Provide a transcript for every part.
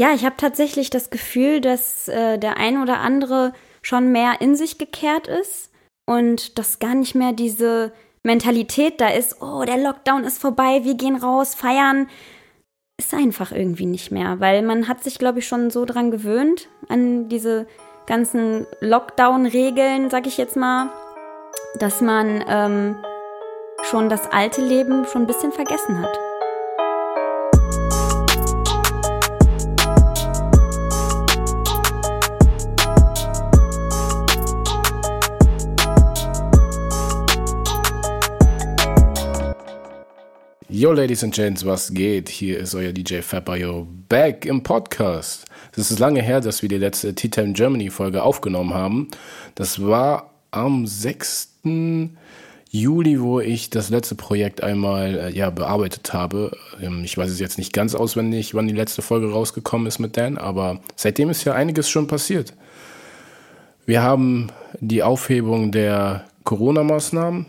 Ja, ich habe tatsächlich das Gefühl, dass äh, der ein oder andere schon mehr in sich gekehrt ist und dass gar nicht mehr diese Mentalität da ist, oh, der Lockdown ist vorbei, wir gehen raus, feiern, ist einfach irgendwie nicht mehr, weil man hat sich, glaube ich, schon so dran gewöhnt, an diese ganzen Lockdown-Regeln, sag ich jetzt mal, dass man ähm, schon das alte Leben schon ein bisschen vergessen hat. Yo, Ladies and Gents, was geht? Hier ist euer DJ Fabayo back im Podcast. Es ist lange her, dass wir die letzte Tea Time Germany Folge aufgenommen haben. Das war am 6. Juli, wo ich das letzte Projekt einmal äh, ja, bearbeitet habe. Ähm, ich weiß es jetzt nicht ganz auswendig, wann die letzte Folge rausgekommen ist mit Dan, aber seitdem ist ja einiges schon passiert. Wir haben die Aufhebung der Corona-Maßnahmen.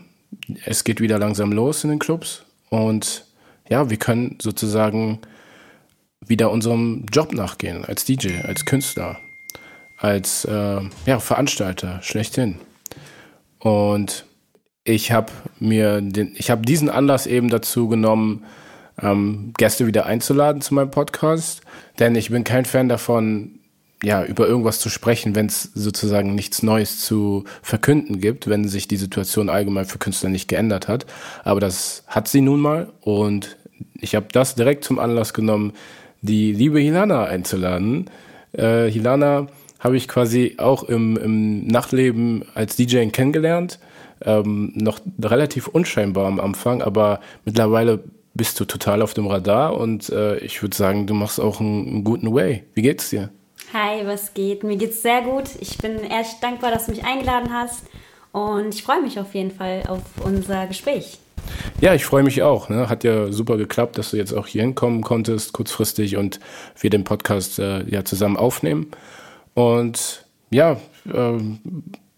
Es geht wieder langsam los in den Clubs. Und ja, wir können sozusagen wieder unserem Job nachgehen, als DJ, als Künstler, als äh, ja, Veranstalter, schlechthin. Und ich habe mir den, ich habe diesen Anlass eben dazu genommen, ähm, Gäste wieder einzuladen zu meinem Podcast, denn ich bin kein Fan davon, ja, über irgendwas zu sprechen, wenn es sozusagen nichts Neues zu verkünden gibt, wenn sich die Situation allgemein für Künstler nicht geändert hat. Aber das hat sie nun mal und ich habe das direkt zum Anlass genommen, die liebe Hilana einzuladen. Äh, Hilana habe ich quasi auch im, im Nachtleben als DJ kennengelernt. Ähm, noch relativ unscheinbar am Anfang, aber mittlerweile bist du total auf dem Radar und äh, ich würde sagen, du machst auch einen, einen guten Way. Wie geht's dir? Hi, was geht? Mir geht's sehr gut. Ich bin echt dankbar, dass du mich eingeladen hast und ich freue mich auf jeden Fall auf unser Gespräch. Ja, ich freue mich auch. Ne? Hat ja super geklappt, dass du jetzt auch hier hinkommen konntest, kurzfristig und wir den Podcast äh, ja zusammen aufnehmen. Und ja, äh,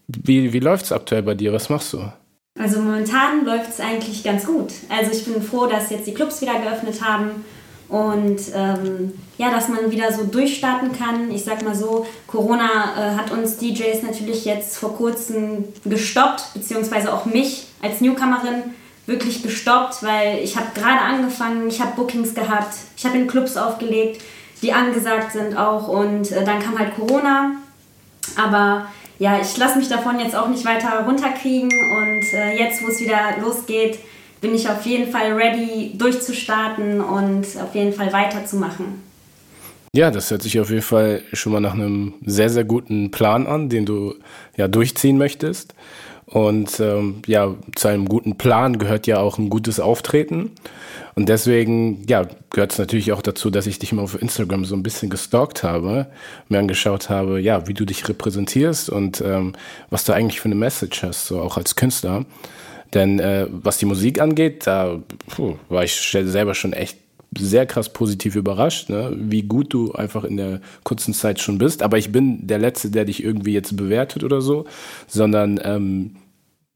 wie, wie läuft es aktuell bei dir? Was machst du? Also momentan läuft es eigentlich ganz gut. Also ich bin froh, dass jetzt die Clubs wieder geöffnet haben und ähm, ja, dass man wieder so durchstarten kann. Ich sag mal so, Corona äh, hat uns DJs natürlich jetzt vor kurzem gestoppt, beziehungsweise auch mich als Newcomerin wirklich gestoppt, weil ich habe gerade angefangen, ich habe Bookings gehabt, ich habe in Clubs aufgelegt, die angesagt sind auch und äh, dann kam halt Corona. Aber ja, ich lasse mich davon jetzt auch nicht weiter runterkriegen und äh, jetzt, wo es wieder losgeht, bin ich auf jeden Fall ready, durchzustarten und auf jeden Fall weiterzumachen. Ja, das hört sich auf jeden Fall schon mal nach einem sehr, sehr guten Plan an, den du ja durchziehen möchtest. Und ähm, ja, zu einem guten Plan gehört ja auch ein gutes Auftreten. Und deswegen, ja, gehört es natürlich auch dazu, dass ich dich mal auf Instagram so ein bisschen gestalkt habe, mir angeschaut habe, ja, wie du dich repräsentierst und ähm, was du eigentlich für eine Message hast, so auch als Künstler. Denn äh, was die Musik angeht, da puh, war ich selber schon echt sehr krass positiv überrascht, ne? wie gut du einfach in der kurzen Zeit schon bist. Aber ich bin der Letzte, der dich irgendwie jetzt bewertet oder so, sondern ähm,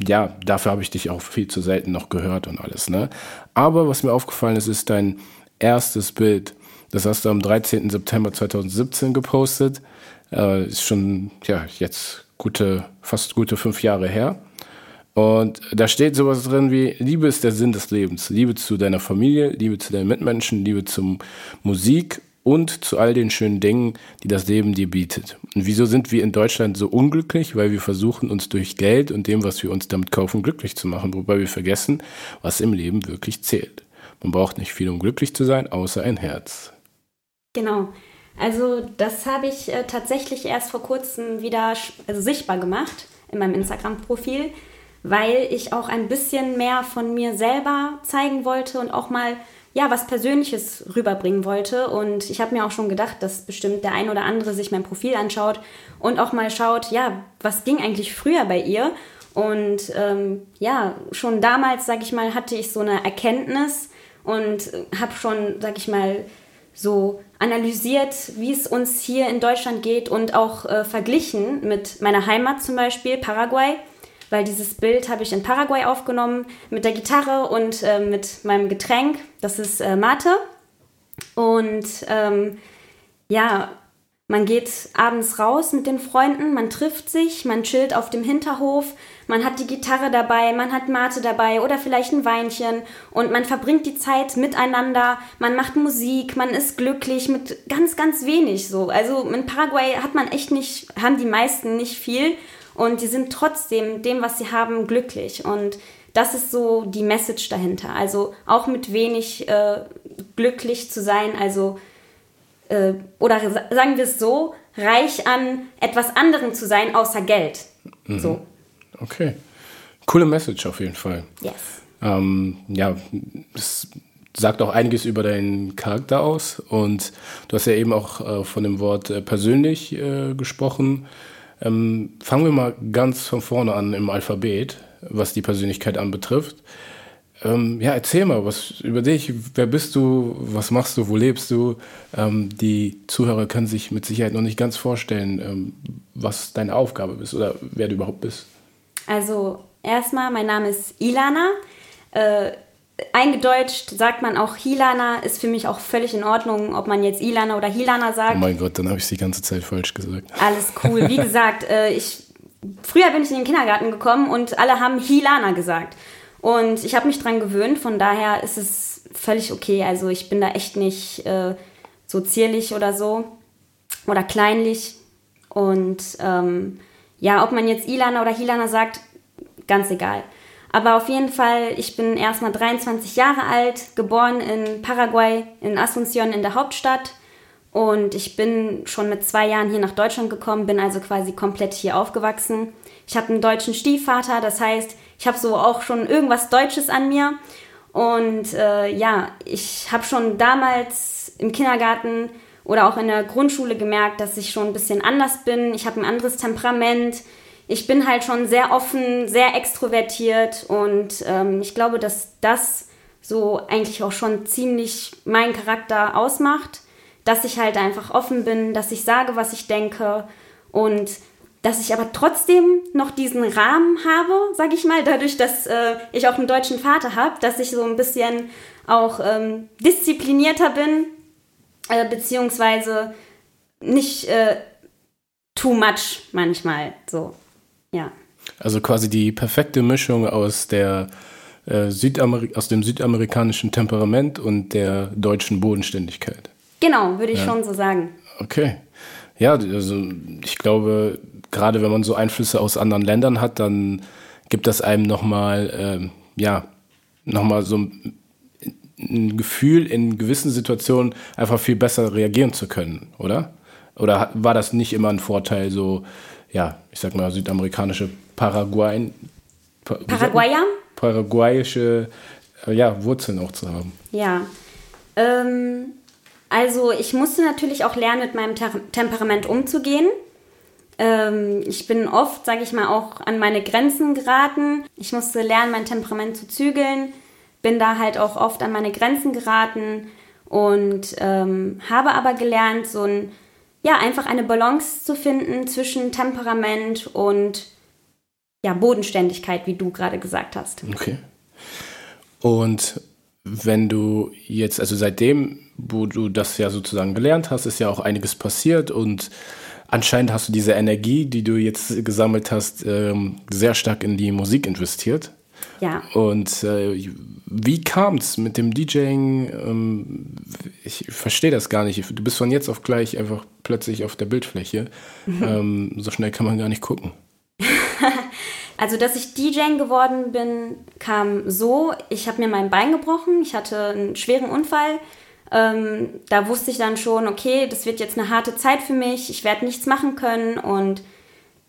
ja, dafür habe ich dich auch viel zu selten noch gehört und alles. Ne? Aber was mir aufgefallen ist, ist dein erstes Bild. Das hast du am 13. September 2017 gepostet. Äh, ist schon ja jetzt gute, fast gute fünf Jahre her. Und da steht sowas drin wie, Liebe ist der Sinn des Lebens. Liebe zu deiner Familie, Liebe zu deinen Mitmenschen, Liebe zum Musik und zu all den schönen Dingen, die das Leben dir bietet. Und wieso sind wir in Deutschland so unglücklich? Weil wir versuchen, uns durch Geld und dem, was wir uns damit kaufen, glücklich zu machen, wobei wir vergessen, was im Leben wirklich zählt. Man braucht nicht viel, um glücklich zu sein, außer ein Herz. Genau. Also das habe ich äh, tatsächlich erst vor kurzem wieder also sichtbar gemacht in meinem Instagram-Profil weil ich auch ein bisschen mehr von mir selber zeigen wollte und auch mal ja was Persönliches rüberbringen wollte. Und ich habe mir auch schon gedacht, dass bestimmt der ein oder andere sich mein Profil anschaut und auch mal schaut, ja, was ging eigentlich früher bei ihr? Und ähm, ja, schon damals, sag ich mal, hatte ich so eine Erkenntnis und habe schon, sag ich mal, so analysiert, wie es uns hier in Deutschland geht und auch äh, verglichen mit meiner Heimat zum Beispiel, Paraguay weil dieses Bild habe ich in Paraguay aufgenommen mit der Gitarre und äh, mit meinem Getränk. Das ist äh, Mate. Und ähm, ja, man geht abends raus mit den Freunden, man trifft sich, man chillt auf dem Hinterhof, man hat die Gitarre dabei, man hat Mate dabei oder vielleicht ein Weinchen und man verbringt die Zeit miteinander, man macht Musik, man ist glücklich mit ganz, ganz wenig so. Also in Paraguay hat man echt nicht, haben die meisten nicht viel und die sind trotzdem dem, was sie haben, glücklich und das ist so die Message dahinter. Also auch mit wenig äh, glücklich zu sein, also äh, oder sagen wir es so, reich an etwas anderem zu sein, außer Geld. Mhm. So. Okay. Coole Message auf jeden Fall. Yes. Ähm, ja, es sagt auch einiges über deinen Charakter aus. Und du hast ja eben auch äh, von dem Wort äh, persönlich äh, gesprochen. Ähm, fangen wir mal ganz von vorne an im Alphabet, was die Persönlichkeit anbetrifft. Ähm, ja, erzähl mal was über dich. Wer bist du? Was machst du? Wo lebst du? Ähm, die Zuhörer können sich mit Sicherheit noch nicht ganz vorstellen, ähm, was deine Aufgabe ist oder wer du überhaupt bist. Also, erstmal, mein Name ist Ilana. Äh, eingedeutscht sagt man auch Hilana, ist für mich auch völlig in Ordnung, ob man jetzt Ilana oder Hilana sagt. Oh mein Gott, dann habe ich es die ganze Zeit falsch gesagt. Alles cool. Wie gesagt, äh, ich, früher bin ich in den Kindergarten gekommen und alle haben Hilana gesagt. Und ich habe mich dran gewöhnt, von daher ist es völlig okay. Also ich bin da echt nicht äh, so zierlich oder so oder kleinlich. Und ähm, ja, ob man jetzt Ilana oder Hilana sagt, ganz egal. Aber auf jeden Fall, ich bin erstmal 23 Jahre alt, geboren in Paraguay, in Asunción in der Hauptstadt. Und ich bin schon mit zwei Jahren hier nach Deutschland gekommen, bin also quasi komplett hier aufgewachsen. Ich habe einen deutschen Stiefvater, das heißt, ich habe so auch schon irgendwas Deutsches an mir. Und äh, ja, ich habe schon damals im Kindergarten oder auch in der Grundschule gemerkt, dass ich schon ein bisschen anders bin. Ich habe ein anderes Temperament. Ich bin halt schon sehr offen, sehr extrovertiert und ähm, ich glaube, dass das so eigentlich auch schon ziemlich meinen Charakter ausmacht, dass ich halt einfach offen bin, dass ich sage, was ich denke und dass ich aber trotzdem noch diesen Rahmen habe, sag ich mal, dadurch, dass äh, ich auch einen deutschen Vater habe, dass ich so ein bisschen auch ähm, disziplinierter bin, äh, beziehungsweise nicht äh, too much manchmal, so, ja. Also quasi die perfekte Mischung aus der äh, Südamer aus dem südamerikanischen Temperament und der deutschen Bodenständigkeit. Genau, würde ich ja. schon so sagen. Okay. Ja, also ich glaube, gerade wenn man so Einflüsse aus anderen Ländern hat, dann gibt das einem nochmal, äh, ja, nochmal so ein, ein Gefühl, in gewissen Situationen einfach viel besser reagieren zu können, oder? Oder war das nicht immer ein Vorteil, so, ja, ich sag mal, südamerikanische Paraguay, Paraguayer? Paraguayische äh, ja, Wurzeln auch zu haben? Ja. Ähm, also ich musste natürlich auch lernen, mit meinem Ter Temperament umzugehen. Ähm, ich bin oft, sage ich mal, auch an meine Grenzen geraten. Ich musste lernen, mein Temperament zu zügeln. Bin da halt auch oft an meine Grenzen geraten und ähm, habe aber gelernt, so ein, ja, einfach eine Balance zu finden zwischen Temperament und ja, Bodenständigkeit, wie du gerade gesagt hast. Okay. Und wenn du jetzt, also seitdem, wo du das ja sozusagen gelernt hast, ist ja auch einiges passiert und anscheinend hast du diese Energie, die du jetzt gesammelt hast, ähm, sehr stark in die Musik investiert. Ja. Und äh, wie kam es mit dem DJing? Ähm, ich verstehe das gar nicht. Du bist von jetzt auf gleich einfach plötzlich auf der Bildfläche. Mhm. Ähm, so schnell kann man gar nicht gucken. also, dass ich DJ geworden bin, kam so: Ich habe mir mein Bein gebrochen. Ich hatte einen schweren Unfall ähm, da wusste ich dann schon, okay, das wird jetzt eine harte Zeit für mich, ich werde nichts machen können und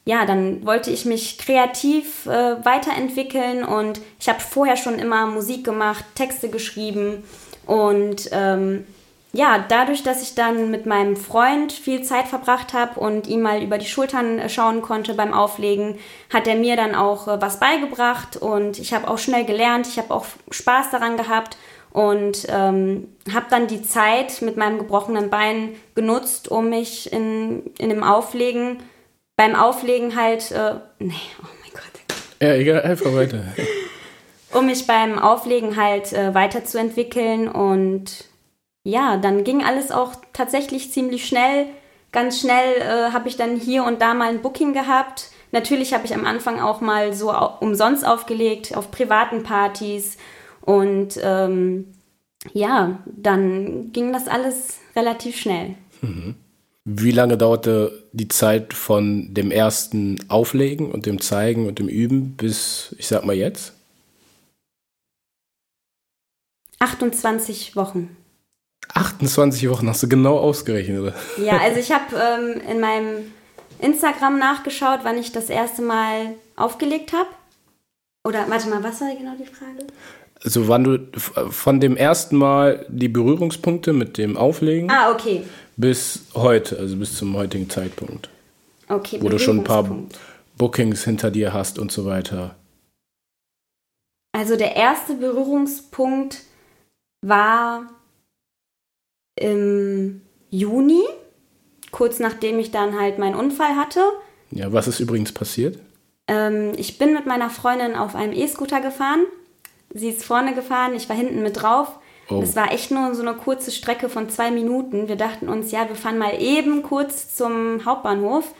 ja, dann wollte ich mich kreativ äh, weiterentwickeln und ich habe vorher schon immer Musik gemacht, Texte geschrieben und ähm, ja, dadurch, dass ich dann mit meinem Freund viel Zeit verbracht habe und ihm mal über die Schultern äh, schauen konnte beim Auflegen, hat er mir dann auch äh, was beigebracht und ich habe auch schnell gelernt, ich habe auch Spaß daran gehabt und ähm, habe dann die Zeit mit meinem gebrochenen Bein genutzt, um mich in, in dem Auflegen, beim Auflegen halt, äh, nee, oh mein Gott. Ja, egal, einfach weiter. um mich beim Auflegen halt äh, weiterzuentwickeln und ja, dann ging alles auch tatsächlich ziemlich schnell. Ganz schnell äh, habe ich dann hier und da mal ein Booking gehabt. Natürlich habe ich am Anfang auch mal so umsonst aufgelegt auf privaten Partys. Und ähm, ja, dann ging das alles relativ schnell. Mhm. Wie lange dauerte die Zeit von dem ersten Auflegen und dem Zeigen und dem Üben bis, ich sag mal jetzt? 28 Wochen. 28 Wochen hast du genau ausgerechnet, oder? Ja, also ich habe ähm, in meinem Instagram nachgeschaut, wann ich das erste Mal aufgelegt habe. Oder warte mal, was war genau die Frage? Also wann du von dem ersten Mal die Berührungspunkte mit dem Auflegen ah, okay. bis heute, also bis zum heutigen Zeitpunkt. Okay, wo du schon ein paar Bookings hinter dir hast und so weiter. Also der erste Berührungspunkt war im Juni, kurz nachdem ich dann halt meinen Unfall hatte. Ja, was ist übrigens passiert? Ähm, ich bin mit meiner Freundin auf einem E-Scooter gefahren. Sie ist vorne gefahren, ich war hinten mit drauf. Oh. Das war echt nur so eine kurze Strecke von zwei Minuten. Wir dachten uns, ja, wir fahren mal eben kurz zum Hauptbahnhof.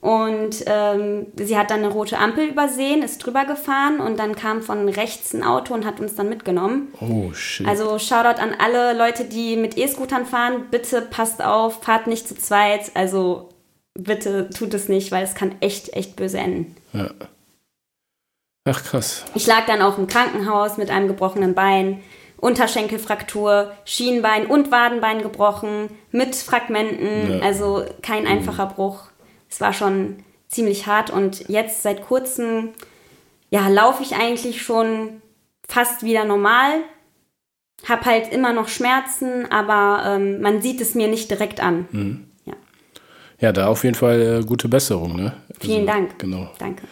Und ähm, sie hat dann eine rote Ampel übersehen, ist drüber gefahren und dann kam von rechts ein Auto und hat uns dann mitgenommen. Oh, shit. Also Shoutout an alle Leute, die mit E-Scootern fahren. Bitte passt auf, fahrt nicht zu zweit. Also bitte tut es nicht, weil es kann echt, echt böse enden. Ja. Ach, krass. Ich lag dann auch im Krankenhaus mit einem gebrochenen Bein. Unterschenkelfraktur, Schienbein und Wadenbein gebrochen, mit Fragmenten, ja. also kein mhm. einfacher Bruch es war schon ziemlich hart und jetzt seit kurzem, ja, laufe ich eigentlich schon fast wieder normal. Hab halt immer noch Schmerzen, aber ähm, man sieht es mir nicht direkt an. Mhm. Ja. ja, da auf jeden Fall äh, gute Besserung. Ne? Vielen also, Dank. Genau. Danke.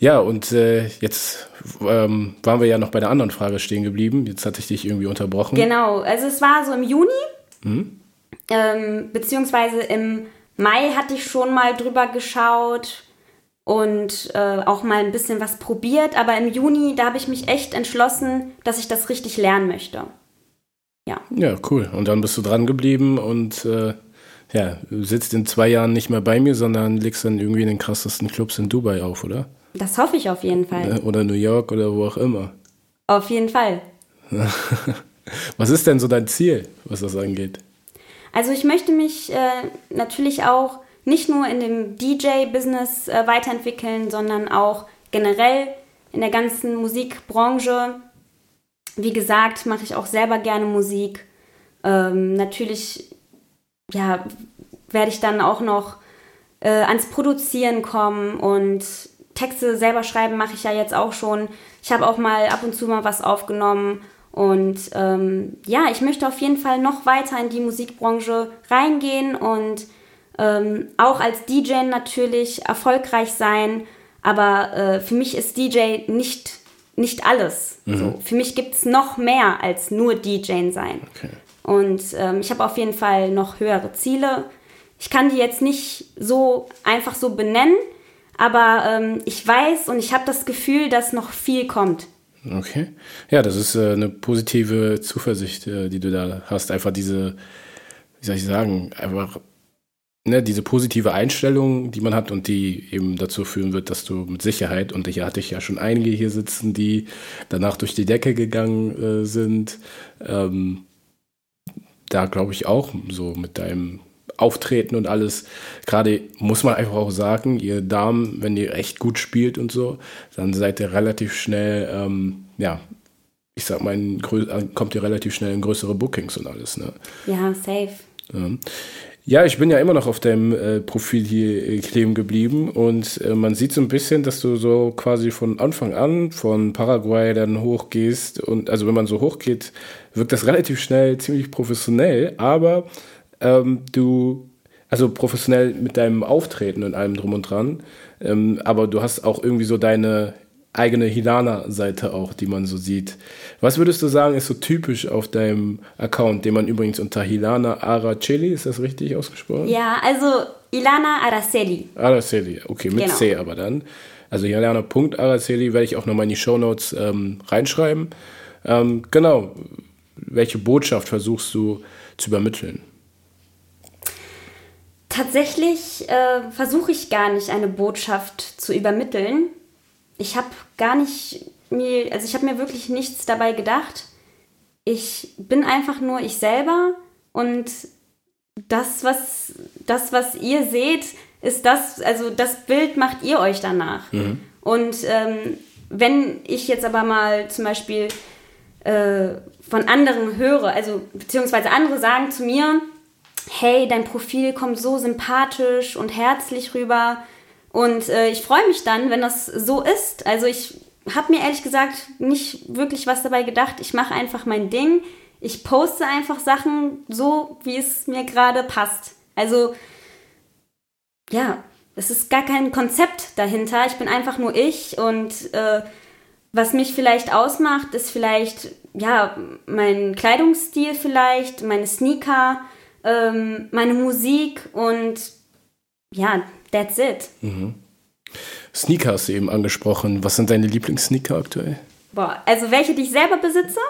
Ja, und äh, jetzt ähm, waren wir ja noch bei der anderen Frage stehen geblieben. Jetzt hatte ich dich irgendwie unterbrochen. Genau, also es war so im Juni, mhm. ähm, beziehungsweise im Mai hatte ich schon mal drüber geschaut und äh, auch mal ein bisschen was probiert, aber im Juni, da habe ich mich echt entschlossen, dass ich das richtig lernen möchte. Ja. Ja, cool. Und dann bist du dran geblieben und äh, ja, sitzt in zwei Jahren nicht mehr bei mir, sondern legst dann irgendwie in den krassesten Clubs in Dubai auf, oder? Das hoffe ich auf jeden Fall. Oder New York oder wo auch immer. Auf jeden Fall. was ist denn so dein Ziel, was das angeht? Also ich möchte mich äh, natürlich auch nicht nur in dem DJ-Business äh, weiterentwickeln, sondern auch generell in der ganzen Musikbranche. Wie gesagt, mache ich auch selber gerne Musik. Ähm, natürlich, ja, werde ich dann auch noch äh, ans Produzieren kommen und Texte selber schreiben mache ich ja jetzt auch schon. Ich habe auch mal ab und zu mal was aufgenommen und ähm, ja, ich möchte auf jeden Fall noch weiter in die Musikbranche reingehen und ähm, auch als DJ natürlich erfolgreich sein. Aber äh, für mich ist DJ nicht, nicht alles. Mhm. So, für mich gibt es noch mehr als nur DJ sein. Okay. Und ähm, ich habe auf jeden Fall noch höhere Ziele. Ich kann die jetzt nicht so einfach so benennen, aber ähm, ich weiß und ich habe das Gefühl, dass noch viel kommt. Okay. Ja, das ist äh, eine positive Zuversicht, äh, die du da hast. Einfach diese, wie soll ich sagen, einfach ne, diese positive Einstellung, die man hat und die eben dazu führen wird, dass du mit Sicherheit, und hier hatte ich ja schon einige hier sitzen, die danach durch die Decke gegangen äh, sind, ähm, da glaube ich auch so mit deinem Auftreten und alles. Gerade muss man einfach auch sagen, ihr Damen, wenn ihr echt gut spielt und so, dann seid ihr relativ schnell, ähm, ja, ich sag mal, in, äh, kommt ihr relativ schnell in größere Bookings und alles. Ne? Ja, safe. Ja. Ja, ich bin ja immer noch auf deinem äh, Profil hier äh, kleben geblieben und äh, man sieht so ein bisschen, dass du so quasi von Anfang an von Paraguay dann hochgehst und also wenn man so hochgeht, wirkt das relativ schnell ziemlich professionell, aber ähm, du, also professionell mit deinem Auftreten und allem drum und dran, ähm, aber du hast auch irgendwie so deine eigene Hilana-Seite auch, die man so sieht. Was würdest du sagen, ist so typisch auf deinem Account, den man übrigens unter Hilana Araceli, ist das richtig ausgesprochen? Ja, also Ilana Araceli. Araceli, okay, mit genau. C aber dann. Also Hilana.araceli werde ich auch nochmal in die Shownotes ähm, reinschreiben. Ähm, genau, welche Botschaft versuchst du zu übermitteln? Tatsächlich äh, versuche ich gar nicht eine Botschaft zu übermitteln. Ich habe gar nicht mir, also ich habe mir wirklich nichts dabei gedacht. Ich bin einfach nur ich selber und das, was, das, was ihr seht, ist das, also das Bild macht ihr euch danach. Mhm. Und ähm, wenn ich jetzt aber mal zum Beispiel äh, von anderen höre, also beziehungsweise andere sagen zu mir, hey, dein Profil kommt so sympathisch und herzlich rüber. Und äh, ich freue mich dann, wenn das so ist. Also ich habe mir ehrlich gesagt nicht wirklich was dabei gedacht. Ich mache einfach mein Ding. Ich poste einfach Sachen so, wie es mir gerade passt. Also ja, es ist gar kein Konzept dahinter. Ich bin einfach nur ich und äh, was mich vielleicht ausmacht, ist vielleicht ja mein Kleidungsstil vielleicht, meine Sneaker, ähm, meine Musik und ja, that's it. Mhm. Sneaker hast du eben angesprochen. Was sind deine Lieblingssneaker aktuell? Boah, also welche, die ich selber besitze?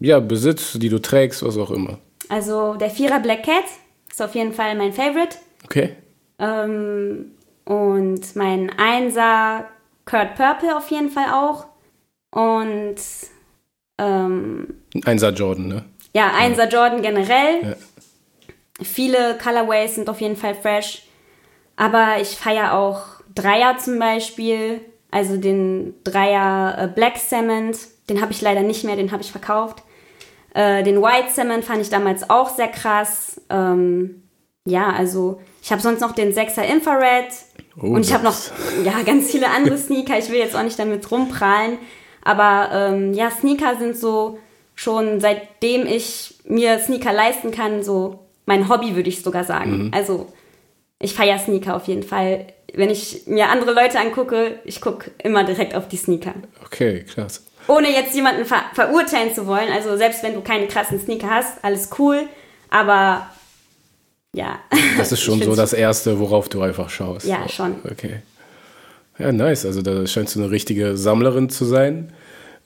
Ja, Besitz, die du trägst, was auch immer. Also der Vierer Black Cat ist auf jeden Fall mein Favorite. Okay. Ähm, und mein Einser Kurt Purple auf jeden Fall auch. Und ähm, Einser Jordan, ne? Ja, Einser ja. Jordan generell. Ja. Viele Colorways sind auf jeden Fall fresh. Aber ich feiere auch Dreier zum Beispiel. Also den Dreier äh, Black Cement. Den habe ich leider nicht mehr, den habe ich verkauft. Äh, den White Cement fand ich damals auch sehr krass. Ähm, ja, also ich habe sonst noch den 6er Infrared. Oh, und ich habe noch ja, ganz viele andere Sneaker. Ich will jetzt auch nicht damit rumprallen. Aber ähm, ja, Sneaker sind so schon seitdem ich mir Sneaker leisten kann, so mein Hobby, würde ich sogar sagen. Mhm. Also ich feiere Sneaker auf jeden Fall. Wenn ich mir andere Leute angucke, ich gucke immer direkt auf die Sneaker. Okay, klasse. Ohne jetzt jemanden ver verurteilen zu wollen. Also selbst wenn du keine krassen Sneaker hast, alles cool. Aber ja. Das ist schon so das Erste, worauf du einfach schaust. Ja, schon. Okay. Ja, nice. Also da scheinst du eine richtige Sammlerin zu sein.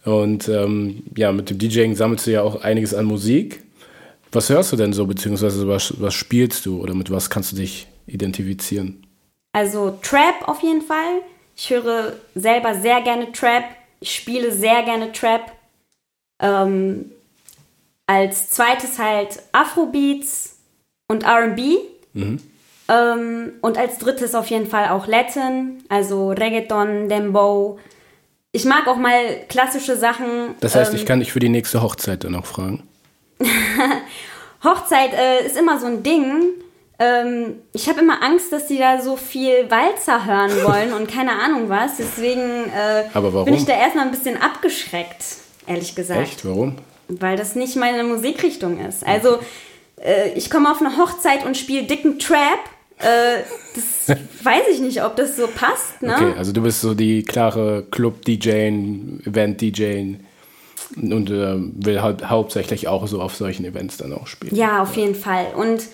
Und ähm, ja, mit dem DJing sammelst du ja auch einiges an Musik. Was hörst du denn so, beziehungsweise was, was spielst du oder mit was kannst du dich identifizieren? Also Trap auf jeden Fall. Ich höre selber sehr gerne Trap. Ich spiele sehr gerne Trap. Ähm, als zweites halt Afrobeats und RB. Mhm. Ähm, und als drittes auf jeden Fall auch Latin, also Reggaeton, Dembow. Ich mag auch mal klassische Sachen. Das heißt, ähm, ich kann dich für die nächste Hochzeit dann auch fragen. Hochzeit äh, ist immer so ein Ding. Ähm, ich habe immer Angst, dass die da so viel Walzer hören wollen und keine Ahnung was. Deswegen äh, bin ich da erstmal ein bisschen abgeschreckt, ehrlich gesagt. Echt? Warum? Weil das nicht meine Musikrichtung ist. Also, äh, ich komme auf eine Hochzeit und spiele dicken Trap. Äh, das weiß ich nicht, ob das so passt. Ne? Okay, also du bist so die klare Club-DJ, Event-DJ und äh, will halt hauptsächlich auch so auf solchen Events dann auch spielen. Ja, auf jeden Fall. Und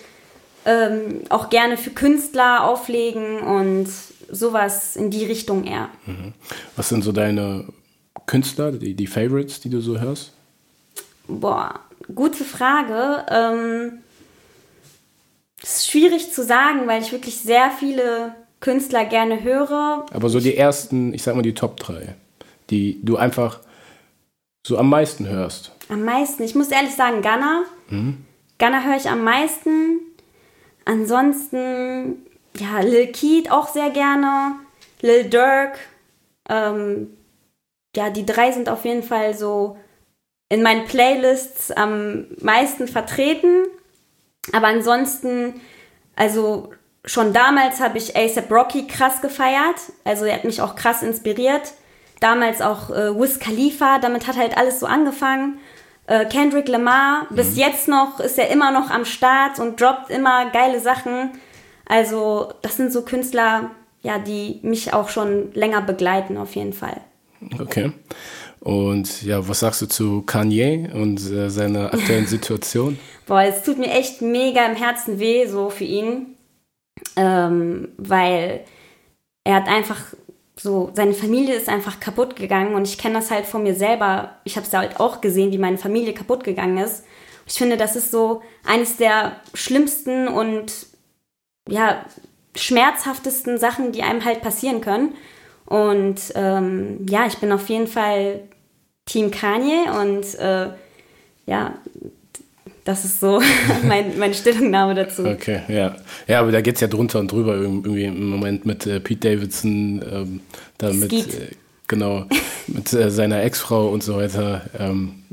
ähm, auch gerne für Künstler auflegen und sowas in die Richtung eher. Mhm. Was sind so deine Künstler, die, die Favorites, die du so hörst? Boah, gute Frage. Ähm, das ist schwierig zu sagen, weil ich wirklich sehr viele Künstler gerne höre. Aber so die ersten, ich sag mal die Top 3, die du einfach so am meisten hörst? Am meisten? Ich muss ehrlich sagen, Ghana. Mhm. Ghana höre ich am meisten. Ansonsten, ja, Lil Keat auch sehr gerne. Lil Durk. Ähm, ja, die drei sind auf jeden Fall so in meinen Playlists am meisten vertreten. Aber ansonsten, also schon damals habe ich ASAP Rocky krass gefeiert. Also er hat mich auch krass inspiriert damals auch äh, Wiz Khalifa, damit hat halt alles so angefangen. Äh, Kendrick Lamar, mhm. bis jetzt noch ist er immer noch am Start und droppt immer geile Sachen. Also das sind so Künstler, ja, die mich auch schon länger begleiten auf jeden Fall. Okay. Und ja, was sagst du zu Kanye und äh, seiner aktuellen Situation? Boah, es tut mir echt mega im Herzen weh, so für ihn. Ähm, weil er hat einfach so, seine Familie ist einfach kaputt gegangen und ich kenne das halt von mir selber. Ich habe es halt auch gesehen, wie meine Familie kaputt gegangen ist. Ich finde, das ist so eines der schlimmsten und ja, schmerzhaftesten Sachen, die einem halt passieren können. Und ähm, ja, ich bin auf jeden Fall Team Kanye und äh, ja, das ist so mein, meine Stellungnahme dazu. Okay, ja. Ja, aber da geht es ja drunter und drüber irgendwie im Moment mit äh, Pete Davidson, ähm, da mit, äh, genau, mit äh, seiner Ex-Frau und so weiter. Ähm,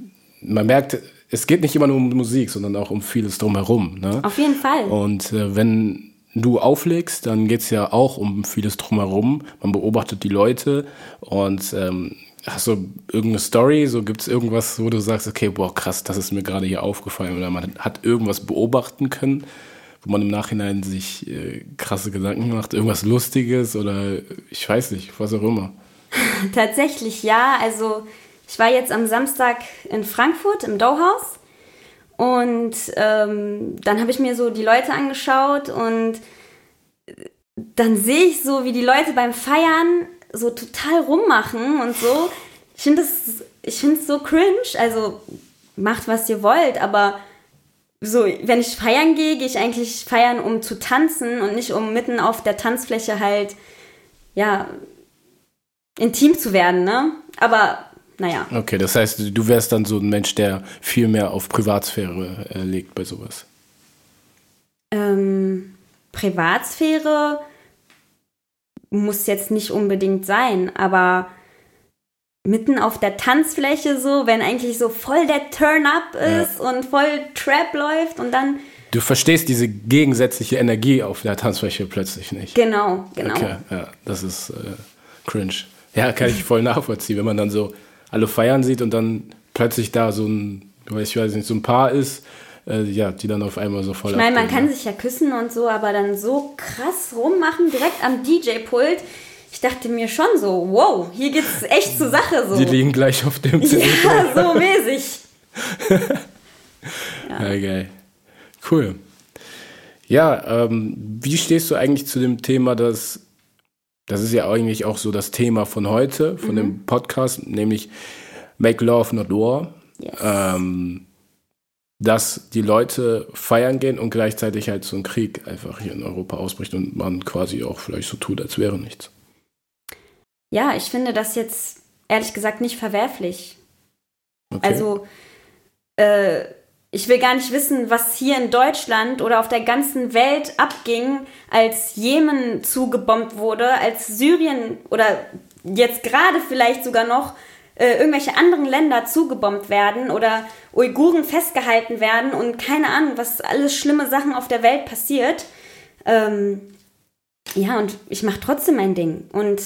man merkt, es geht nicht immer nur um Musik, sondern auch um vieles drumherum. Ne? Auf jeden Fall. Und äh, wenn du auflegst, dann geht es ja auch um vieles drumherum. Man beobachtet die Leute und ähm, Hast du irgendeine Story? So gibt es irgendwas, wo du sagst, okay, boah, krass, das ist mir gerade hier aufgefallen oder man hat irgendwas beobachten können, wo man im Nachhinein sich äh, krasse Gedanken macht, irgendwas Lustiges oder ich weiß nicht, was auch immer. Tatsächlich ja. Also ich war jetzt am Samstag in Frankfurt im Douhaus und ähm, dann habe ich mir so die Leute angeschaut und dann sehe ich so, wie die Leute beim Feiern so total rummachen und so. Ich finde es ich finde so cringe. Also macht was ihr wollt, aber so, wenn ich feiern gehe, gehe ich eigentlich feiern, um zu tanzen und nicht um mitten auf der Tanzfläche halt, ja, intim zu werden, ne? Aber naja. Okay, das heißt, du wärst dann so ein Mensch, der viel mehr auf Privatsphäre äh, legt bei sowas. Ähm, Privatsphäre muss jetzt nicht unbedingt sein, aber mitten auf der Tanzfläche so, wenn eigentlich so voll der Turn-up ist ja. und voll Trap läuft und dann. Du verstehst diese gegensätzliche Energie auf der Tanzfläche plötzlich nicht. Genau, genau. Okay, ja, das ist äh, cringe. Ja, kann ich voll nachvollziehen, wenn man dann so alle feiern sieht und dann plötzlich da so ein, ich weiß nicht, so ein Paar ist, äh, ja, die dann auf einmal so voll. Ich meine, man kann sich ja küssen und so, aber dann so krass rummachen, direkt am DJ-Pult. Ich dachte mir schon so, wow, hier geht's echt zur Sache so. Die liegen gleich auf dem CD. Ja, so mäßig. ja. ja, geil. Cool. Ja, ähm, wie stehst du eigentlich zu dem Thema, dass das ist ja eigentlich auch so das Thema von heute, von mhm. dem Podcast, nämlich Make Love Not War. Yes. Ähm, dass die Leute feiern gehen und gleichzeitig halt so ein Krieg einfach hier in Europa ausbricht und man quasi auch vielleicht so tut, als wäre nichts. Ja, ich finde das jetzt ehrlich gesagt nicht verwerflich. Okay. Also, äh, ich will gar nicht wissen, was hier in Deutschland oder auf der ganzen Welt abging, als Jemen zugebombt wurde, als Syrien oder jetzt gerade vielleicht sogar noch äh, irgendwelche anderen Länder zugebombt werden oder Uiguren festgehalten werden und keine Ahnung, was alles schlimme Sachen auf der Welt passiert. Ähm, ja, und ich mache trotzdem mein Ding. Und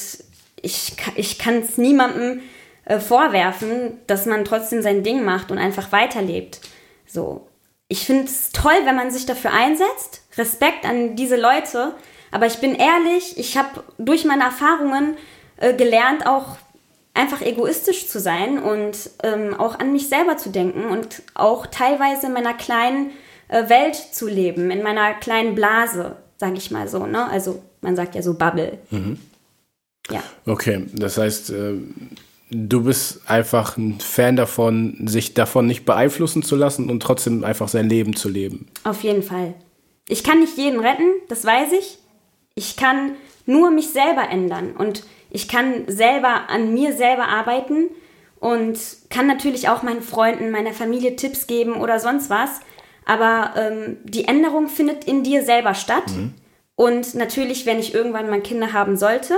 ich, ich kann es niemandem äh, vorwerfen, dass man trotzdem sein Ding macht und einfach weiterlebt. So. Ich finde es toll, wenn man sich dafür einsetzt. Respekt an diese Leute. Aber ich bin ehrlich, ich habe durch meine Erfahrungen äh, gelernt, auch einfach egoistisch zu sein und ähm, auch an mich selber zu denken und auch teilweise in meiner kleinen äh, Welt zu leben, in meiner kleinen Blase, sage ich mal so. Ne? Also man sagt ja so Bubble. Mhm. Ja. Okay, das heißt, äh, du bist einfach ein Fan davon, sich davon nicht beeinflussen zu lassen und trotzdem einfach sein Leben zu leben. Auf jeden Fall. Ich kann nicht jeden retten, das weiß ich. Ich kann nur mich selber ändern und ich kann selber an mir selber arbeiten und kann natürlich auch meinen Freunden, meiner Familie Tipps geben oder sonst was. Aber ähm, die Änderung findet in dir selber statt. Mhm. Und natürlich, wenn ich irgendwann mal Kinder haben sollte,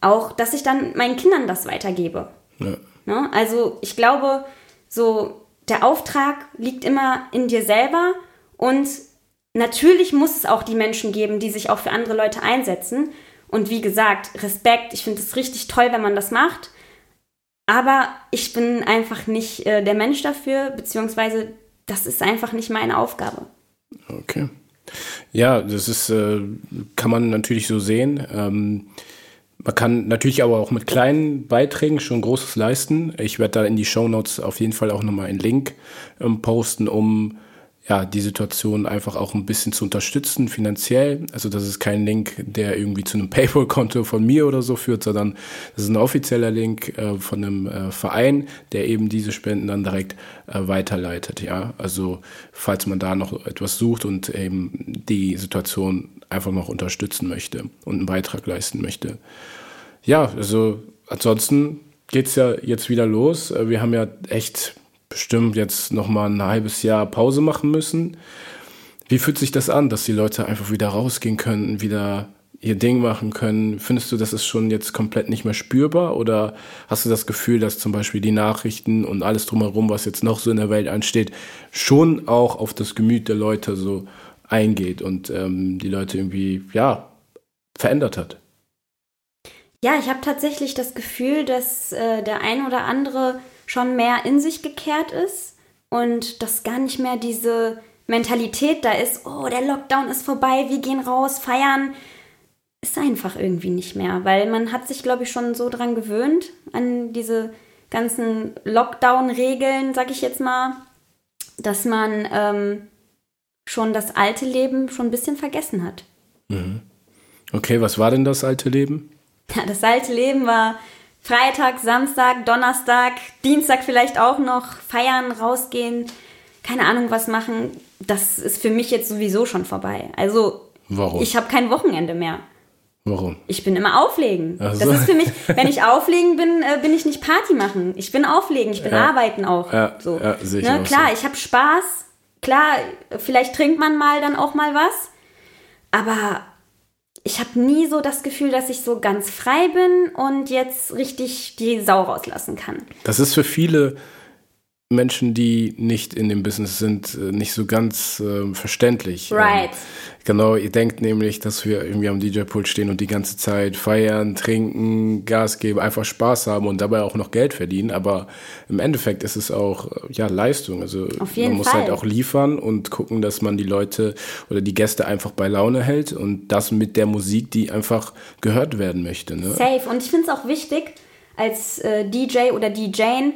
auch, dass ich dann meinen Kindern das weitergebe. Ja. Ne? Also ich glaube, so der Auftrag liegt immer in dir selber und natürlich muss es auch die Menschen geben, die sich auch für andere Leute einsetzen. Und wie gesagt, Respekt, ich finde es richtig toll, wenn man das macht. Aber ich bin einfach nicht äh, der Mensch dafür, beziehungsweise das ist einfach nicht meine Aufgabe. Okay. Ja, das ist, äh, kann man natürlich so sehen. Ähm, man kann natürlich aber auch mit kleinen Beiträgen schon Großes leisten. Ich werde da in die Show Notes auf jeden Fall auch nochmal einen Link ähm, posten, um ja, die Situation einfach auch ein bisschen zu unterstützen finanziell. Also das ist kein Link, der irgendwie zu einem PayPal-Konto von mir oder so führt, sondern das ist ein offizieller Link äh, von einem äh, Verein, der eben diese Spenden dann direkt äh, weiterleitet. Ja, also falls man da noch etwas sucht und eben die Situation einfach noch unterstützen möchte und einen Beitrag leisten möchte. Ja, also ansonsten geht's ja jetzt wieder los. Äh, wir haben ja echt bestimmt jetzt noch mal ein halbes Jahr Pause machen müssen. Wie fühlt sich das an, dass die Leute einfach wieder rausgehen können, wieder ihr Ding machen können? Findest du, das ist schon jetzt komplett nicht mehr spürbar? Oder hast du das Gefühl, dass zum Beispiel die Nachrichten und alles drumherum, was jetzt noch so in der Welt ansteht, schon auch auf das Gemüt der Leute so eingeht und ähm, die Leute irgendwie, ja, verändert hat? Ja, ich habe tatsächlich das Gefühl, dass äh, der ein oder andere schon mehr in sich gekehrt ist und dass gar nicht mehr diese Mentalität da ist, oh, der Lockdown ist vorbei, wir gehen raus, feiern, ist einfach irgendwie nicht mehr, weil man hat sich, glaube ich, schon so dran gewöhnt, an diese ganzen Lockdown-Regeln, sag ich jetzt mal, dass man ähm, schon das alte Leben schon ein bisschen vergessen hat. Mhm. Okay, was war denn das alte Leben? Ja, das alte Leben war Freitag, Samstag, Donnerstag, Dienstag vielleicht auch noch feiern, rausgehen, keine Ahnung was machen. Das ist für mich jetzt sowieso schon vorbei. Also Warum? ich habe kein Wochenende mehr. Warum? Ich bin immer auflegen. Ach Das so. ist für mich, wenn ich auflegen bin, äh, bin ich nicht Party machen. Ich bin auflegen, ich bin Ja. arbeiten auch. Ja, so. ja, sehe ich ne? auch Klar, so. ich habe Spaß. Klar, vielleicht trinkt man mal dann auch mal was. Aber ich habe nie so das Gefühl, dass ich so ganz frei bin und jetzt richtig die Sau rauslassen kann. Das ist für viele Menschen, die nicht in dem Business sind, äh, nicht so ganz äh, verständlich. Right. Ähm, genau, ihr denkt nämlich, dass wir irgendwie am DJ-Pult stehen und die ganze Zeit feiern, trinken, Gas geben, einfach Spaß haben und dabei auch noch Geld verdienen. Aber im Endeffekt ist es auch äh, ja Leistung. Also man muss Fall. halt auch liefern und gucken, dass man die Leute oder die Gäste einfach bei Laune hält und das mit der Musik, die einfach gehört werden möchte. Ne? Safe. Und ich finde es auch wichtig, als äh, DJ oder DJin,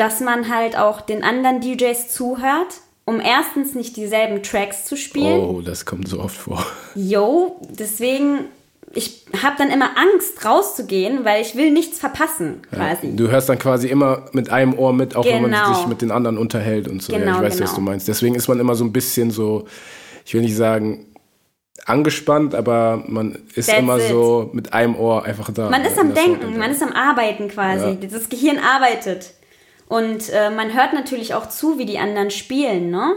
dass man halt auch den anderen DJs zuhört, um erstens nicht dieselben Tracks zu spielen. Oh, das kommt so oft vor. Yo, deswegen, ich habe dann immer Angst rauszugehen, weil ich will nichts verpassen, quasi. Du hörst dann quasi immer mit einem Ohr mit, auch wenn man Genau. sich mit den anderen unterhält und so. ja, Genau, ich weiß, was genau. du meinst. Deswegen ist man immer so ein bisschen so, ich will nicht sagen angespannt, aber man ist That's immer it. so mit einem Ohr einfach da. Man ist am Denken, man ist am Arbeiten quasi. Ja. Das Gehirn arbeitet. Und äh, man hört natürlich auch zu, wie die anderen spielen, ne?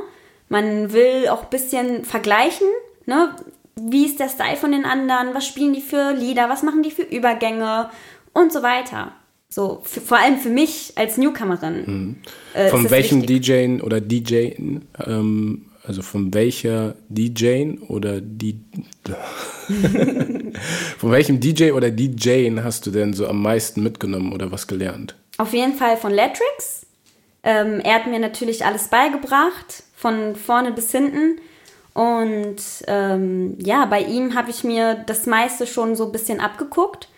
Man will auch ein bisschen vergleichen, ne? Wie ist der Style von den anderen? Was spielen die für Lieder? Was machen die für Übergänge? Und so weiter. So, für, vor allem für mich als Newcomerin. äh, ist Von welchem wichtig. DJ oder DJ, ähm, also von welcher DJ oder die von welchem DJ oder DJ hast du denn so am meisten mitgenommen oder was gelernt? Auf jeden Fall von Letrix. Ähm, er hat mir natürlich alles beigebracht, von vorne bis hinten. Und ähm, ja, bei ihm habe ich mir das meiste schon so ein bisschen abgeguckt.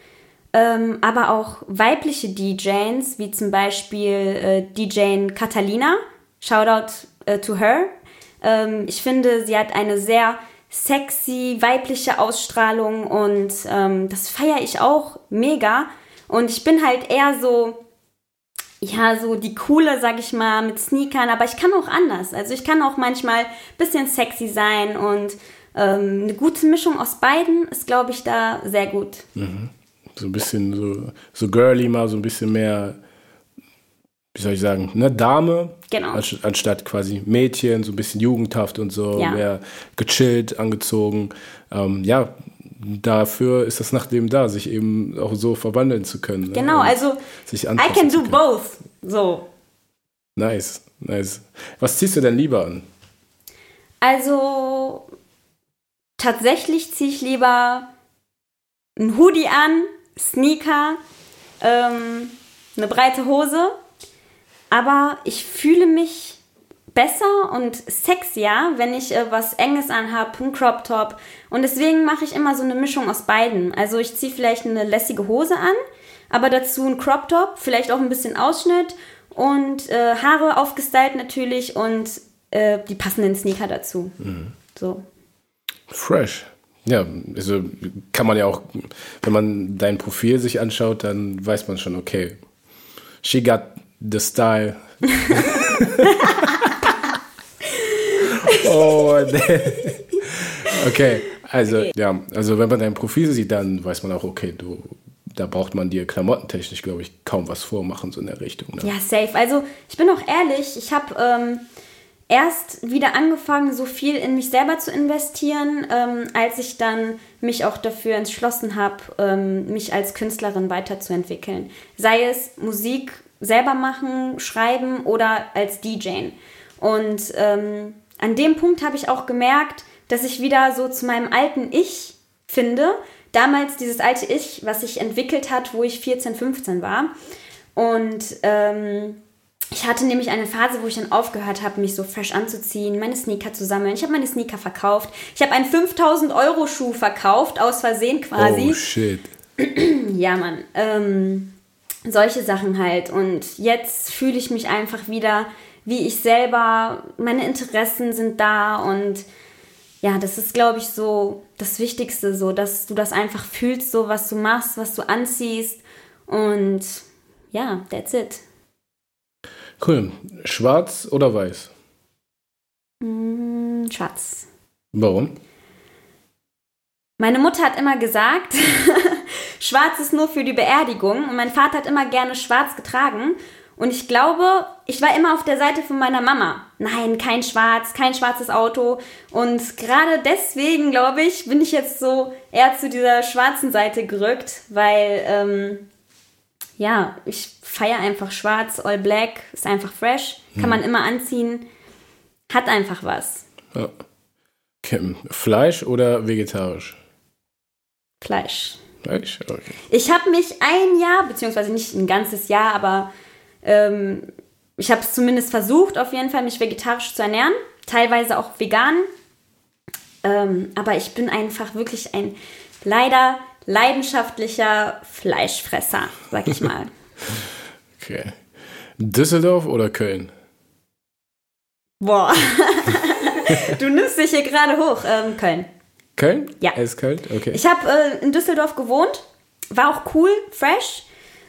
Ähm, aber auch weibliche DJs, wie zum Beispiel äh, DJ Catalina. Shoutout äh, to her. Ähm, ich finde, sie hat eine sehr sexy, weibliche Ausstrahlung und ähm, das feiere ich auch mega. Und ich bin halt eher so, ja, so die coole, sag ich mal, mit Sneakern, aber ich kann auch anders. Also ich kann auch manchmal ein bisschen sexy sein und ähm, eine gute Mischung aus beiden ist, glaube ich, da sehr gut. so ein bisschen so, so girly mal, so ein bisschen mehr, wie soll ich sagen, ne, Dame. Genau. Anst- Anstatt quasi Mädchen, so ein bisschen jugendhaft und so, Ja. mehr gechillt, angezogen. Ähm, ja, dafür ist das Nachtleben da, sich eben auch so verwandeln zu können. ne, Genau, und also sich I can do both. So. Nice, nice. Was ziehst du denn lieber an? Also tatsächlich ziehe ich lieber ein Hoodie an, Sneaker, ähm, eine breite Hose. Aber ich fühle mich besser und sexier, wenn ich äh, was Enges anhab, ein Crop Top. Und deswegen mache ich immer so eine Mischung aus beiden. Also ich ziehe vielleicht eine lässige Hose an, aber dazu ein Crop Top, vielleicht auch ein bisschen Ausschnitt und äh, Haare aufgestylt natürlich und äh, die passenden Sneaker dazu. Mhm. So. Fresh. Ja, also kann man ja auch, wenn man dein Profil sich anschaut, dann weiß man schon, okay, she got the style. oh, okay, also okay. ja, also wenn man dein Profil sieht, dann weiß man auch, okay, du, da braucht man dir klamottentechnisch, glaube ich, kaum was vormachen, so in der Richtung. Ne? Ja, safe. Also ich bin auch ehrlich, ich habe ähm, erst wieder angefangen, so viel in mich selber zu investieren, ähm, als ich dann mich auch dafür entschlossen habe, ähm, mich als Künstlerin weiterzuentwickeln. Sei es Musik selber machen, schreiben oder als DJ. Und ähm, an dem Punkt habe ich auch gemerkt, dass ich wieder so zu meinem alten Ich finde. Damals dieses alte Ich, was sich entwickelt hat, wo ich 14, 15 war. Und ähm, ich hatte nämlich eine Phase, wo ich dann aufgehört habe, mich so fresh anzuziehen, meine Sneaker zu sammeln. Ich habe meine Sneaker verkauft. Ich habe einen 5000 Euro Schuh verkauft, aus Versehen quasi. Oh shit. ja, Mann. Ähm, solche Sachen halt. Und jetzt fühle ich mich einfach wieder wie ich selber. Meine Interessen sind da und ja, das ist, glaube ich, so das Wichtigste, so, dass du das einfach fühlst, so was du machst, was du anziehst. Und ja, that's it. Cool. Schwarz oder weiß? Mm, schwarz. Warum? Meine Mutter hat immer gesagt, schwarz ist nur für die Beerdigung. Und mein Vater hat immer gerne schwarz getragen. Und ich glaube, ich war immer auf der Seite von meiner Mama. Nein, kein Schwarz, kein schwarzes Auto. Und gerade deswegen, glaube ich, bin ich jetzt so eher zu dieser schwarzen Seite gerückt, weil ähm, ja, ich feiere einfach schwarz, all black, ist einfach fresh, kann hm. man immer anziehen, hat einfach was. Ja. Okay. Fleisch oder vegetarisch? Fleisch. Fleisch, okay. Ich habe mich ein Jahr, beziehungsweise nicht ein ganzes Jahr, aber ähm, ich habe es zumindest versucht, auf jeden Fall mich vegetarisch zu ernähren, teilweise auch vegan. Ähm, aber ich bin einfach wirklich ein leider leidenschaftlicher Fleischfresser, sag ich mal. okay. Düsseldorf oder Köln? Boah. du nimmst dich hier gerade hoch. Ähm, Köln. Köln? Ja. Es ist kalt? Okay. Ich habe äh, in Düsseldorf gewohnt. War auch cool, fresh.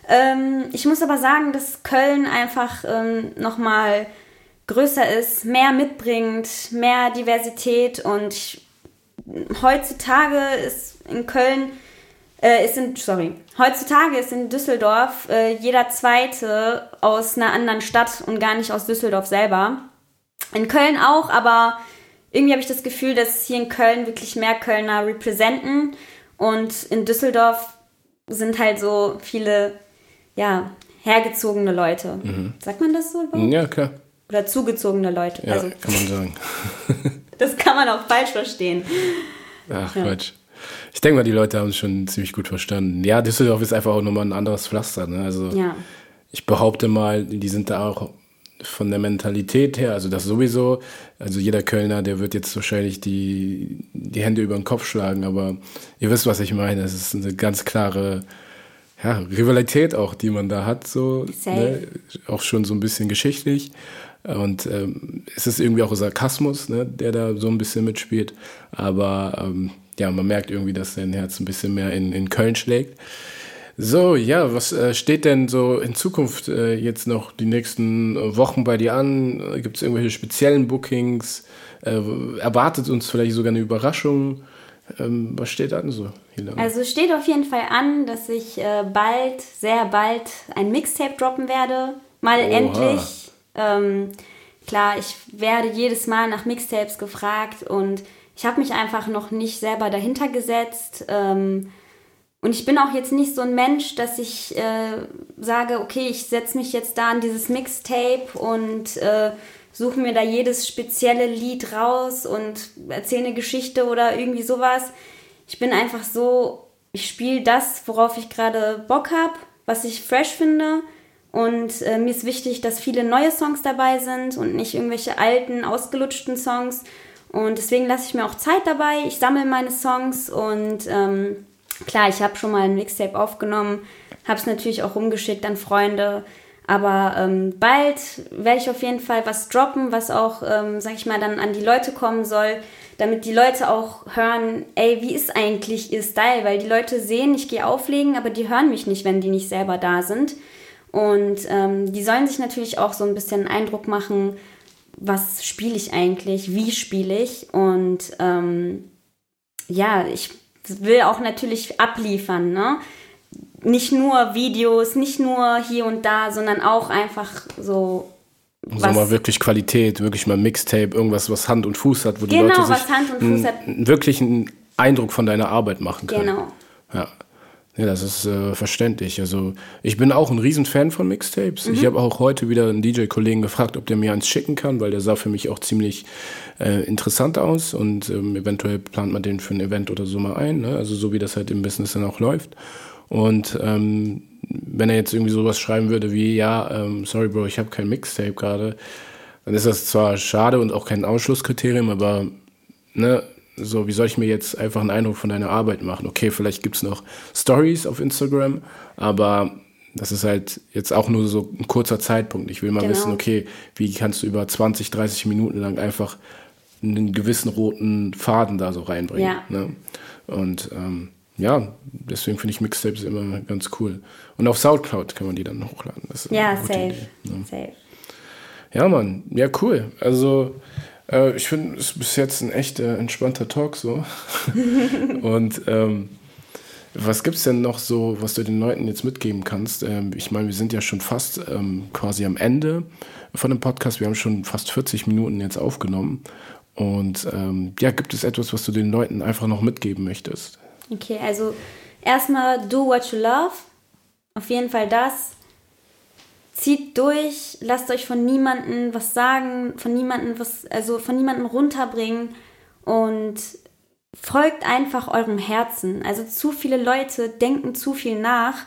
Ähm, ich muss aber sagen, dass Köln einfach ähm, nochmal größer ist, mehr mitbringt, mehr Diversität und ich, heutzutage ist in Köln äh, ist in, sorry, heutzutage ist in Düsseldorf äh, jeder Zweite aus einer anderen Stadt und gar nicht aus Düsseldorf selber. In Köln auch, aber irgendwie habe ich das Gefühl, dass hier in Köln wirklich mehr Kölner repräsentieren und in Düsseldorf sind halt so viele, ja, hergezogene Leute. Mhm. Sagt man das so überhaupt? Ja, klar. Oder zugezogene Leute. Ja, also, kann man sagen. das kann man auch falsch verstehen. Ach, ja. Quatsch. Ich denke mal, die Leute haben es schon ziemlich gut verstanden. Ja, Düsseldorf ist einfach auch nochmal ein anderes Pflaster. Ne? Also ja. ich behaupte mal, die sind da auch von der Mentalität her, also das sowieso, also jeder Kölner, der wird jetzt wahrscheinlich die, die Hände über den Kopf schlagen, aber ihr wisst, was ich meine. Es ist eine ganz klare ja, Rivalität auch, die man da hat, so, ne? auch schon so ein bisschen geschichtlich. Und ähm, es ist irgendwie auch Sarkasmus, ne, der da so ein bisschen mitspielt. Aber ähm, ja, man merkt irgendwie, dass sein Herz ein bisschen mehr in, in Köln schlägt. So, ja, was äh, steht denn so in Zukunft äh, jetzt noch die nächsten Wochen bei dir an? Gibt es irgendwelche speziellen Bookings? Äh, erwartet uns vielleicht sogar eine Überraschung? Ähm, was steht an so? Also steht auf jeden Fall an, dass ich äh, bald, sehr bald ein Mixtape droppen werde. Mal Oha. endlich. Ähm, klar, ich werde jedes Mal nach Mixtapes gefragt und ich habe mich einfach noch nicht selber dahinter gesetzt. Ähm, und ich bin auch jetzt nicht so ein Mensch, dass ich äh, sage, okay, ich setze mich jetzt da an dieses Mixtape und äh, suche mir da jedes spezielle Lied raus und erzähle eine Geschichte oder irgendwie sowas. Ich bin einfach so, ich spiele das, worauf ich gerade Bock habe, was ich fresh finde. Und äh, mir ist wichtig, dass viele neue Songs dabei sind und nicht irgendwelche alten, ausgelutschten Songs. Und deswegen lasse ich mir auch Zeit dabei. Ich sammle meine Songs und ähm, klar, ich habe schon mal ein Mixtape aufgenommen, habe es natürlich auch rumgeschickt an Freunde. Aber ähm, bald werde ich auf jeden Fall was droppen, was auch, ähm, sag ich mal, dann an die Leute kommen soll, damit die Leute auch hören, ey, wie ist eigentlich ihr Style? Weil die Leute sehen, ich gehe auflegen, aber die hören mich nicht, wenn die nicht selber da sind. Und ähm, die sollen sich natürlich auch so ein bisschen Eindruck machen, was spiele ich eigentlich, wie spiele ich. Und ähm, ja, ich will auch natürlich abliefern, ne? Nicht nur Videos, nicht nur hier und da, sondern auch einfach so so mal wirklich Qualität, wirklich mal Mixtape, irgendwas, was Hand und Fuß hat, wo genau, die Leute sich einen, wirklich einen Eindruck von deiner Arbeit machen können. Genau. Ja. Ja, das ist äh, verständlich. Also ich bin auch ein Riesenfan von Mixtapes. Mhm. Ich habe auch heute wieder einen DJ-Kollegen gefragt, ob der mir eins schicken kann, weil der sah für mich auch ziemlich äh, interessant aus und ähm, eventuell plant man den für ein Event oder so mal ein. Ne? Also so wie das halt im Business dann auch läuft. Und ähm, wenn er jetzt irgendwie sowas schreiben würde wie, ja, ähm, sorry Bro, ich habe kein Mixtape gerade, dann ist das zwar schade und auch kein Ausschlusskriterium, aber ne, so, wie soll ich mir jetzt einfach einen Eindruck von deiner Arbeit machen? Okay, vielleicht gibt's noch Stories auf Instagram, aber das ist halt jetzt auch nur so ein kurzer Zeitpunkt. Ich will mal genau. wissen, okay, wie kannst du über 20, 30 Minuten lang einfach einen gewissen roten Faden da so reinbringen. Ja. Ne? Und ähm, ja, deswegen finde ich Mixtapes immer ganz cool. Und auf Soundcloud kann man die dann hochladen. ja, safe. Idee, ne? safe. Ja, Mann, ja, cool. Also äh, ich finde, es ist bis jetzt ein echt äh, entspannter Talk so. Und ähm, was gibt es denn noch so, was du den Leuten jetzt mitgeben kannst? Ähm, ich meine, wir sind ja schon fast ähm, quasi am Ende von dem Podcast. Wir haben schon fast 40 Minuten jetzt aufgenommen. Und ähm, ja, gibt es etwas, was du den Leuten einfach noch mitgeben möchtest? Okay, also erstmal do what you love. Auf jeden Fall das. Zieht durch, lasst euch von niemandem was sagen, von niemandem was, also von niemandem runterbringen und folgt einfach eurem Herzen. Also zu viele Leute denken zu viel nach,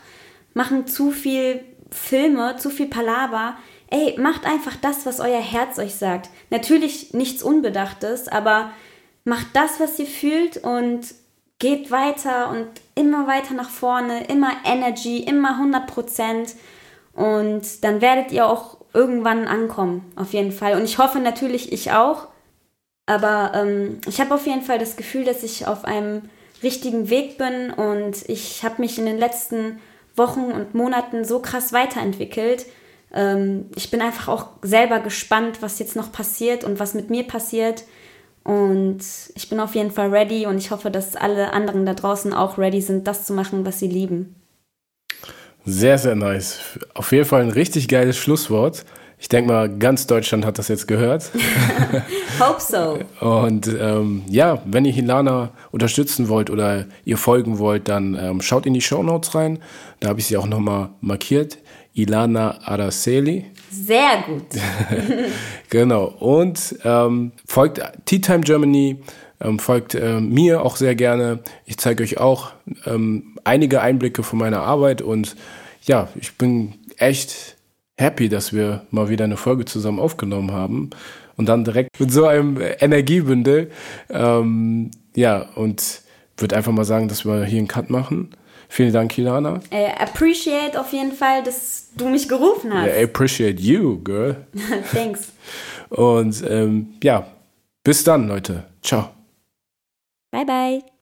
machen zu viel Filme, zu viel Palaver. Ey, macht einfach das, was euer Herz euch sagt. Natürlich nichts Unbedachtes, aber macht das, was ihr fühlt und geht weiter und immer weiter nach vorne, immer Energy, immer 100 Prozent und dann werdet ihr auch irgendwann ankommen, auf jeden Fall. Und ich hoffe natürlich, ich auch. Aber ähm, ich habe auf jeden Fall das Gefühl, dass ich auf einem richtigen Weg bin und ich habe mich in den letzten Wochen und Monaten so krass weiterentwickelt. Ähm, ich bin einfach auch selber gespannt, was jetzt noch passiert und was mit mir passiert. Und ich bin auf jeden Fall ready und ich hoffe, dass alle anderen da draußen auch ready sind, das zu machen, was sie lieben. Sehr, sehr nice. Auf jeden Fall ein richtig geiles Schlusswort. Ich denke mal, ganz Deutschland hat das jetzt gehört. Hope so. Und ähm, ja, wenn ihr Hilana unterstützen wollt oder ihr folgen wollt, dann ähm, schaut in die Show Notes rein. Da habe ich sie auch nochmal markiert. Ilana Araceli. Sehr gut. genau. Und ähm, folgt Tea Time Germany, ähm, folgt äh, mir auch sehr gerne. Ich zeige euch auch ähm, einige Einblicke von meiner Arbeit und ja, ich bin echt happy, dass wir mal wieder eine Folge zusammen aufgenommen haben und dann direkt mit so einem Energiebündel. Ähm, ja, und würde einfach mal sagen, dass wir hier einen Cut machen. Vielen Dank, Kilana. Äh, appreciate auf jeden Fall, dass du mich gerufen hast. Yeah, appreciate you, girl. Thanks. Und ähm, ja, bis dann, Leute. Ciao. Bye, bye.